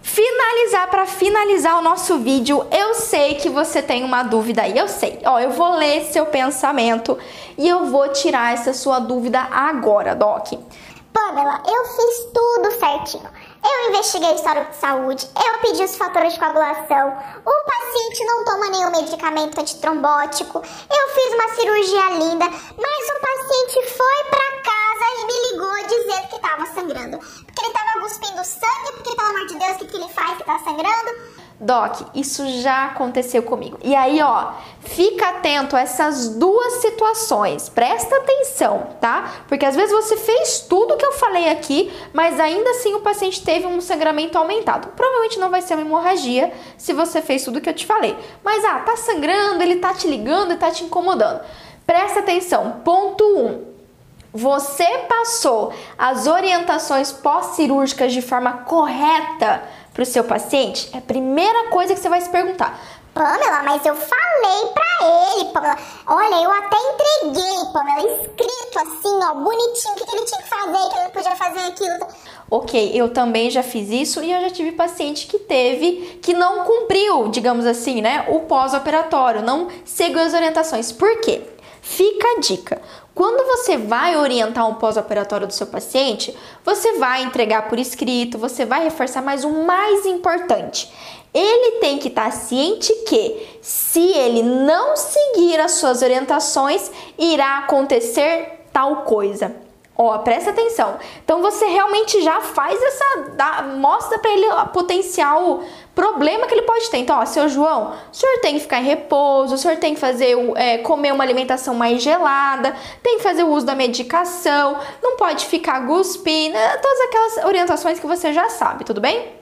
Finalizar para finalizar o nosso vídeo, eu sei que você tem uma dúvida aí, eu sei. Ó, eu vou ler seu pensamento e eu vou tirar essa sua dúvida agora, Doc. Pamela, eu fiz tudo certinho. Eu investiguei a história de saúde, eu pedi os fatores de coagulação, o paciente não toma nenhum medicamento antitrombótico, eu fiz uma cirurgia linda, mas o paciente foi para casa e me ligou dizendo que estava sangrando. Porque ele estava cuspindo sangue, porque pelo amor de Deus, o que, que ele faz que tá sangrando? Doc, isso já aconteceu comigo. E aí, ó, fica atento a essas duas situações. Presta atenção, tá? Porque às vezes você fez tudo que eu falei aqui, mas ainda assim o paciente teve um sangramento aumentado. Provavelmente não vai ser uma hemorragia se você fez tudo que eu te falei. Mas ah, tá sangrando, ele tá te ligando e tá te incomodando. Presta atenção. Ponto 1. Um, você passou as orientações pós-cirúrgicas de forma correta para o seu paciente? É a primeira coisa que você vai se perguntar. Pamela, mas eu falei pra ele, Pamela. Olha, eu até entreguei, Pamela, escrito assim, ó, bonitinho, o que, ele tinha que fazer, que ele podia fazer aquilo. Ok, eu também já fiz isso e eu já tive paciente que teve, que não cumpriu, digamos assim, né, o pós-operatório, não seguiu as orientações. Por quê? Fica a dica. Quando você vai orientar um pós-operatório do seu paciente, você vai entregar por escrito, você vai reforçar, mas o mais importante, ele tem que estar ciente que se ele não seguir as suas orientações, irá acontecer tal coisa. Ó, presta atenção. Então você realmente já faz essa, dá, mostra para ele o potencial problema que ele pode ter. Então, ó, seu João, o senhor tem que ficar em repouso, o senhor tem que fazer, é, comer uma alimentação mais gelada, tem que fazer o uso da medicação, não pode ficar cuspindo, né? todas aquelas orientações que você já sabe, tudo bem?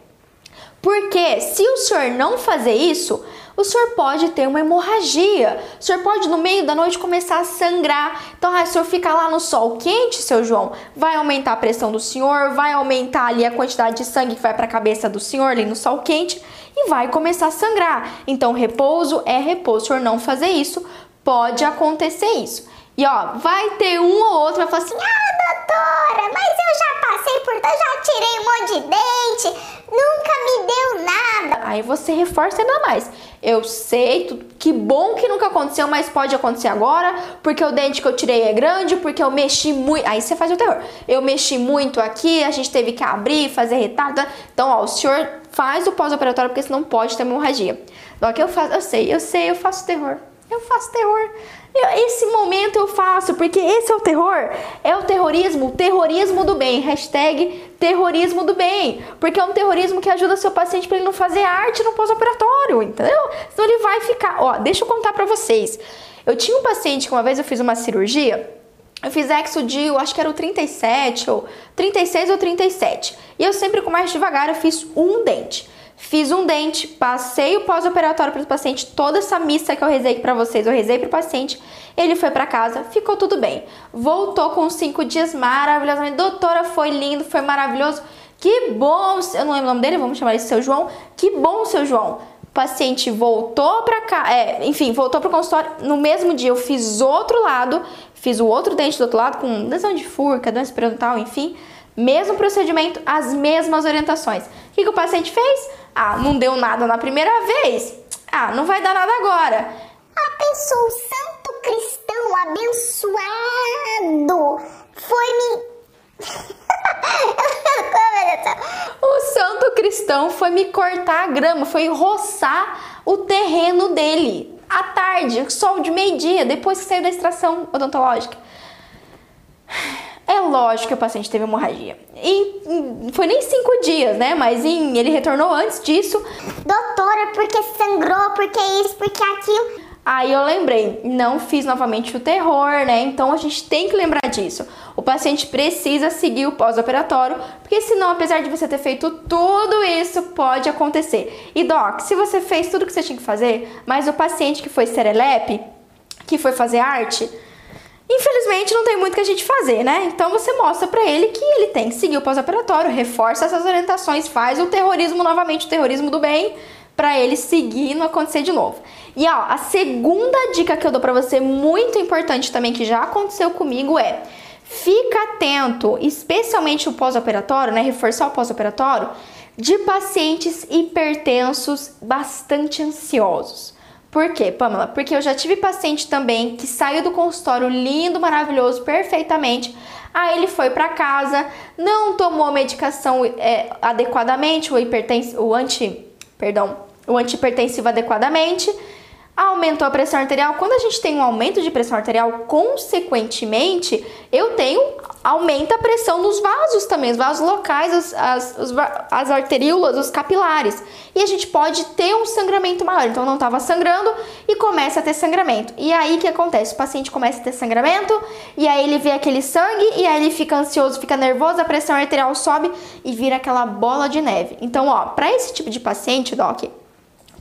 Porque se o senhor não fazer isso, o senhor pode ter uma hemorragia. O senhor pode, no meio da noite, começar a sangrar. Então, ah, o senhor ficar lá no sol quente, seu João, vai aumentar a pressão do senhor, vai aumentar ali a quantidade de sangue que vai para a cabeça do senhor ali no sol quente e vai começar a sangrar. Então, repouso é repouso. O senhor não fazer isso, pode acontecer isso. E ó, vai ter um ou outro vai falar assim: Ah, doutora, mas eu já passei por. Eu já tirei um monte de dente, nunca me deu nada. Aí você reforça ainda mais. Eu sei, que bom que nunca aconteceu, mas pode acontecer agora, porque o dente que eu tirei é grande, porque eu mexi muito. Aí você faz o terror. Eu mexi muito aqui, a gente teve que abrir, fazer retardo. Então, ó, o senhor faz o pós-operatório, porque senão pode ter hemorragia. Então, que eu faço, eu sei, eu sei, eu faço terror. Eu faço terror. Eu, esse momento eu faço, porque esse é o terror. É o terrorismo, terrorismo do bem. Hashtag terrorismo do bem. Porque é um terrorismo que ajuda seu paciente para ele não fazer arte no pós-operatório, entendeu? Senão ele vai ficar. Ó, deixa eu contar para vocês. Eu tinha um paciente que uma vez eu fiz uma cirurgia. Eu fiz exo de, eu acho que era o 37 ou 36 ou 37. E eu sempre com mais devagar, eu fiz um dente. Fiz um dente, passei o pós-operatório para o paciente, toda essa missa que eu rezei para vocês, eu rezei para o paciente. Ele foi para casa, ficou tudo bem. Voltou com cinco dias maravilhosamente. Doutora, foi lindo, foi maravilhoso. Que bom, eu não lembro o nome dele, vamos chamar ele seu João. Que bom, seu João. O paciente voltou para cá, é, enfim, voltou para o consultório. No mesmo dia eu fiz outro lado, fiz o outro dente do outro lado com lesão de furca, doença periodontal, enfim. Mesmo procedimento, as mesmas orientações. O que, que o paciente fez? Ah, não deu nada na primeira vez. Ah, não vai dar nada agora. A pessoa, o santo cristão abençoado, foi me. O santo cristão foi me cortar a grama, foi roçar o terreno dele à tarde, sol de meio-dia, depois que saiu da extração odontológica. Lógico que o paciente teve hemorragia. E foi nem cinco dias, né? Mas em, ele retornou antes disso. Doutora, porque sangrou, porque isso, porque aquilo. Aí eu lembrei, não fiz novamente o terror, né? Então a gente tem que lembrar disso. O paciente precisa seguir o pós-operatório, porque senão, apesar de você ter feito tudo isso, pode acontecer. E doc, se você fez tudo que você tinha que fazer, mas o paciente que foi serelepe, que foi fazer arte, Infelizmente não tem muito que a gente fazer, né? Então você mostra para ele que ele tem que seguir o pós-operatório, reforça essas orientações, faz o terrorismo novamente, o terrorismo do bem, para ele seguir e não acontecer de novo. E ó, a segunda dica que eu dou para você, muito importante também, que já aconteceu comigo, é fica atento, especialmente o pós-operatório, né? Reforçar o pós-operatório, de pacientes hipertensos bastante ansiosos. Por quê, Pamela? Porque eu já tive paciente também que saiu do consultório lindo, maravilhoso, perfeitamente. Aí ele foi para casa, não tomou a medicação é, adequadamente, o hipertensivo, o anti, perdão, o antihipertensivo adequadamente aumentou a pressão arterial. Quando a gente tem um aumento de pressão arterial, consequentemente, eu tenho aumenta a pressão nos vasos também, os vasos locais, as, as, as arteríolas, os capilares. E a gente pode ter um sangramento maior. Então não estava sangrando e começa a ter sangramento. E aí o que acontece? O paciente começa a ter sangramento e aí ele vê aquele sangue e aí ele fica ansioso, fica nervoso, a pressão arterial sobe e vira aquela bola de neve. Então, ó, para esse tipo de paciente, doc,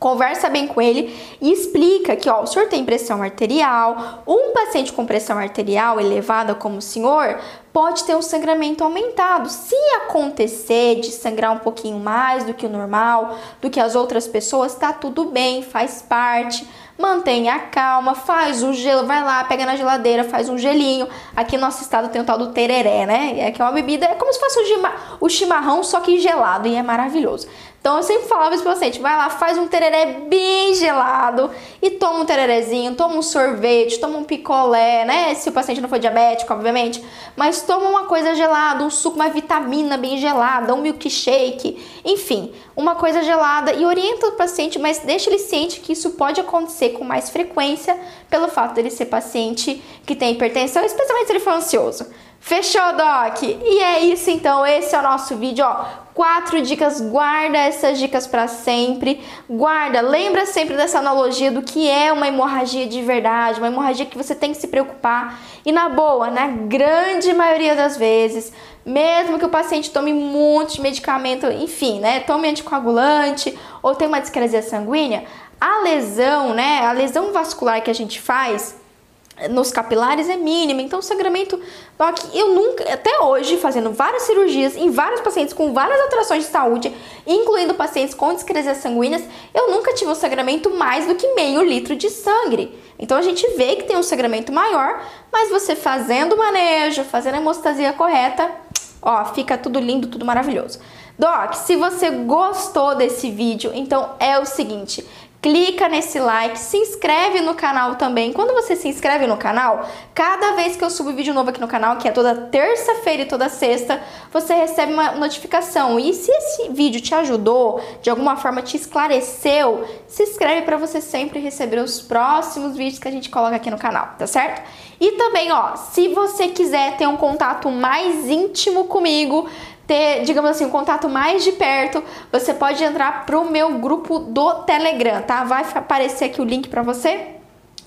Conversa bem com ele e explica que ó, o senhor tem pressão arterial, um paciente com pressão arterial elevada como o senhor pode ter um sangramento aumentado. Se acontecer de sangrar um pouquinho mais do que o normal, do que as outras pessoas, tá tudo bem, faz parte. Mantenha a calma, faz um gelo, vai lá, pega na geladeira, faz um gelinho. Aqui no nosso estado tem o tal do tereré, né? É que é uma bebida, é como se fosse o chimarrão, só que gelado e é maravilhoso. Então eu sempre falava isso pro paciente, vai lá, faz um tereré bem gelado e toma um tererezinho, toma um sorvete, toma um picolé, né? Se o paciente não for diabético, obviamente, mas toma uma coisa gelada, um suco, uma vitamina bem gelada, um milkshake, enfim, uma coisa gelada e orienta o paciente, mas deixa ele ciente que isso pode acontecer com mais frequência pelo fato dele ser paciente que tem hipertensão, especialmente se ele for ansioso. Fechou, Doc? E é isso então, esse é o nosso vídeo, ó. Quatro dicas, guarda essas dicas para sempre. Guarda, lembra sempre dessa analogia do que é uma hemorragia de verdade, uma hemorragia que você tem que se preocupar. E na boa, na grande maioria das vezes, mesmo que o paciente tome muito medicamento, enfim, né, tome anticoagulante ou tenha uma discrasia sanguínea, a lesão, né, a lesão vascular que a gente faz, nos capilares é mínima. Então, o sangramento, eu nunca, até hoje, fazendo várias cirurgias em vários pacientes com várias alterações de saúde, incluindo pacientes com discresias sanguíneas, eu nunca tive um sangramento mais do que meio litro de sangue. Então, a gente vê que tem um sangramento maior, mas você fazendo o manejo, fazendo a hemostasia correta, ó, fica tudo lindo, tudo maravilhoso. Doc, se você gostou desse vídeo, então é o seguinte, clica nesse like, se inscreve no canal também. Quando você se inscreve no canal, cada vez que eu subo vídeo novo aqui no canal, que é toda terça-feira e toda sexta, você recebe uma notificação. E se esse vídeo te ajudou, de alguma forma te esclareceu, se inscreve para você sempre receber os próximos vídeos que a gente coloca aqui no canal, tá certo? E também, ó, se você quiser ter um contato mais íntimo comigo, ter, digamos assim, um contato mais de perto, você pode entrar pro meu grupo do Telegram, tá? Vai aparecer aqui o link para você.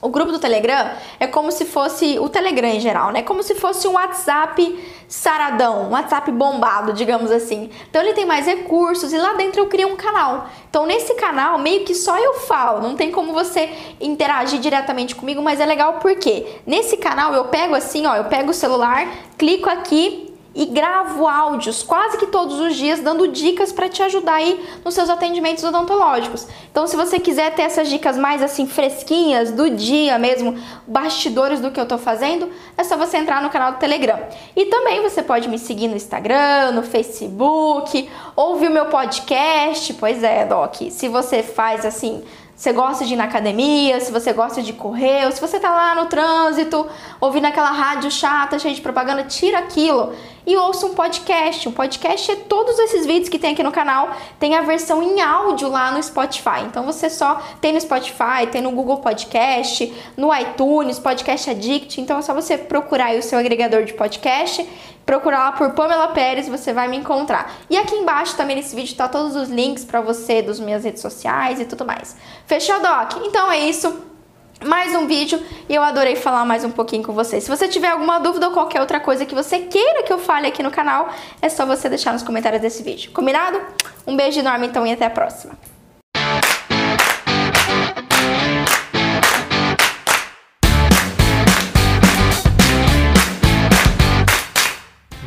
O grupo do Telegram é como se fosse o Telegram em geral, né? Como se fosse um WhatsApp saradão, um WhatsApp bombado, digamos assim. Então ele tem mais recursos e lá dentro eu criei um canal. Então nesse canal meio que só eu falo, não tem como você interagir diretamente comigo, mas é legal porque nesse canal eu pego assim, ó, eu pego o celular, clico aqui e gravo áudios quase que todos os dias dando dicas para te ajudar aí nos seus atendimentos odontológicos. Então, se você quiser ter essas dicas mais assim fresquinhas do dia mesmo, bastidores do que eu tô fazendo, é só você entrar no canal do Telegram. E também você pode me seguir no Instagram, no Facebook, ouvir o meu podcast. Pois é, Doc. Se você faz assim você gosta de ir na academia, se você gosta de correr, ou se você tá lá no trânsito, ouvindo aquela rádio chata, cheia de propaganda, tira aquilo e ouça um podcast. Um podcast é todos esses vídeos que tem aqui no canal, tem a versão em áudio lá no Spotify. Então você só tem no Spotify, tem no Google Podcast, no iTunes, Podcast Addict. Então é só você procurar aí o seu agregador de podcast procurar lá por Pamela Pérez, você vai me encontrar. E aqui embaixo também nesse vídeo tá todos os links para você dos minhas redes sociais e tudo mais. Fechou, Doc? Então é isso mais um vídeo e eu adorei falar mais um pouquinho com vocês. Se você tiver alguma dúvida ou qualquer outra coisa que você queira que eu fale aqui no canal, é só você deixar nos comentários desse vídeo. Combinado? Um beijo enorme então e até a próxima.